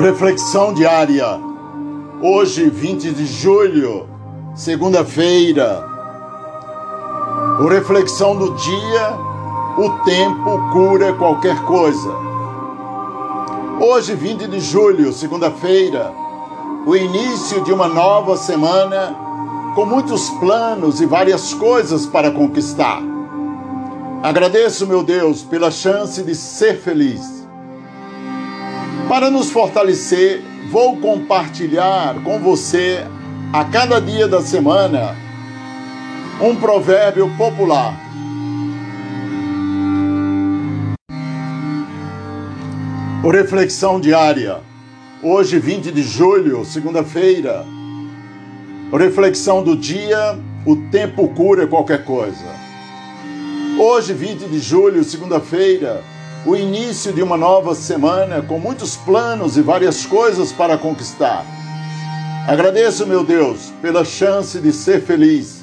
Reflexão diária. Hoje, 20 de julho, segunda-feira. O reflexão do dia: o tempo cura qualquer coisa. Hoje, 20 de julho, segunda-feira, o início de uma nova semana com muitos planos e várias coisas para conquistar. Agradeço, meu Deus, pela chance de ser feliz para nos fortalecer, vou compartilhar com você a cada dia da semana um provérbio popular. O reflexão diária. Hoje, 20 de julho, segunda-feira. Reflexão do dia: o tempo cura qualquer coisa. Hoje, 20 de julho, segunda-feira, o início de uma nova semana com muitos planos e várias coisas para conquistar. Agradeço, meu Deus, pela chance de ser feliz.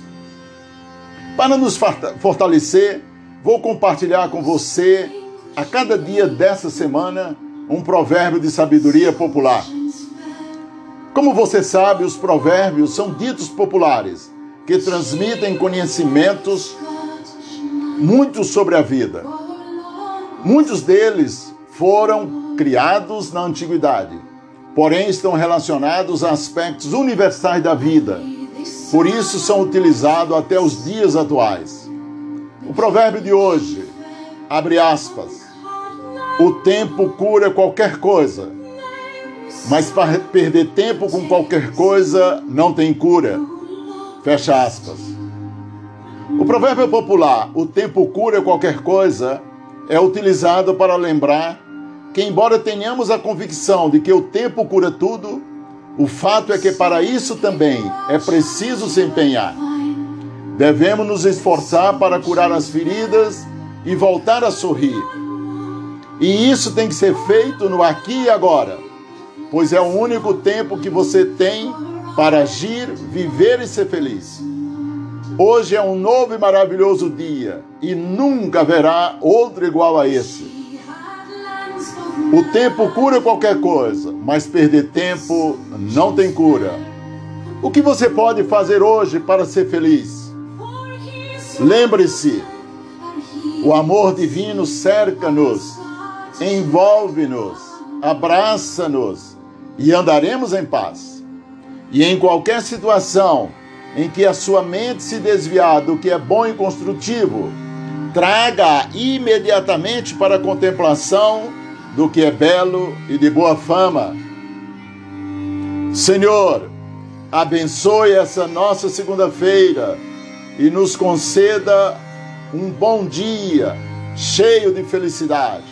Para nos fortalecer, vou compartilhar com você, a cada dia dessa semana, um provérbio de sabedoria popular. Como você sabe, os provérbios são ditos populares que transmitem conhecimentos muito sobre a vida. Muitos deles foram criados na antiguidade, porém estão relacionados a aspectos universais da vida. Por isso são utilizados até os dias atuais. O provérbio de hoje, abre aspas, o tempo cura qualquer coisa, mas para perder tempo com qualquer coisa não tem cura. Fecha aspas. O provérbio popular, o tempo cura qualquer coisa, é utilizado para lembrar que, embora tenhamos a convicção de que o tempo cura tudo, o fato é que para isso também é preciso se empenhar. Devemos nos esforçar para curar as feridas e voltar a sorrir. E isso tem que ser feito no aqui e agora, pois é o único tempo que você tem para agir, viver e ser feliz. Hoje é um novo e maravilhoso dia e nunca haverá outro igual a esse. O tempo cura qualquer coisa, mas perder tempo não tem cura. O que você pode fazer hoje para ser feliz? Lembre-se, o amor divino cerca-nos, envolve-nos, abraça-nos e andaremos em paz. E em qualquer situação, em que a sua mente se desviar do que é bom e construtivo, traga imediatamente para a contemplação do que é belo e de boa fama. Senhor, abençoe essa nossa segunda-feira e nos conceda um bom dia cheio de felicidade.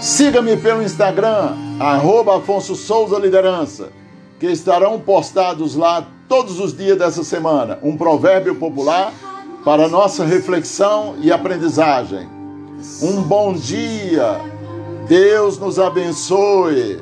Siga-me pelo Instagram, arroba Afonso Souza Liderança, que estarão postados lá todos os dias dessa semana um provérbio popular para nossa reflexão e aprendizagem. Um bom dia. Deus nos abençoe.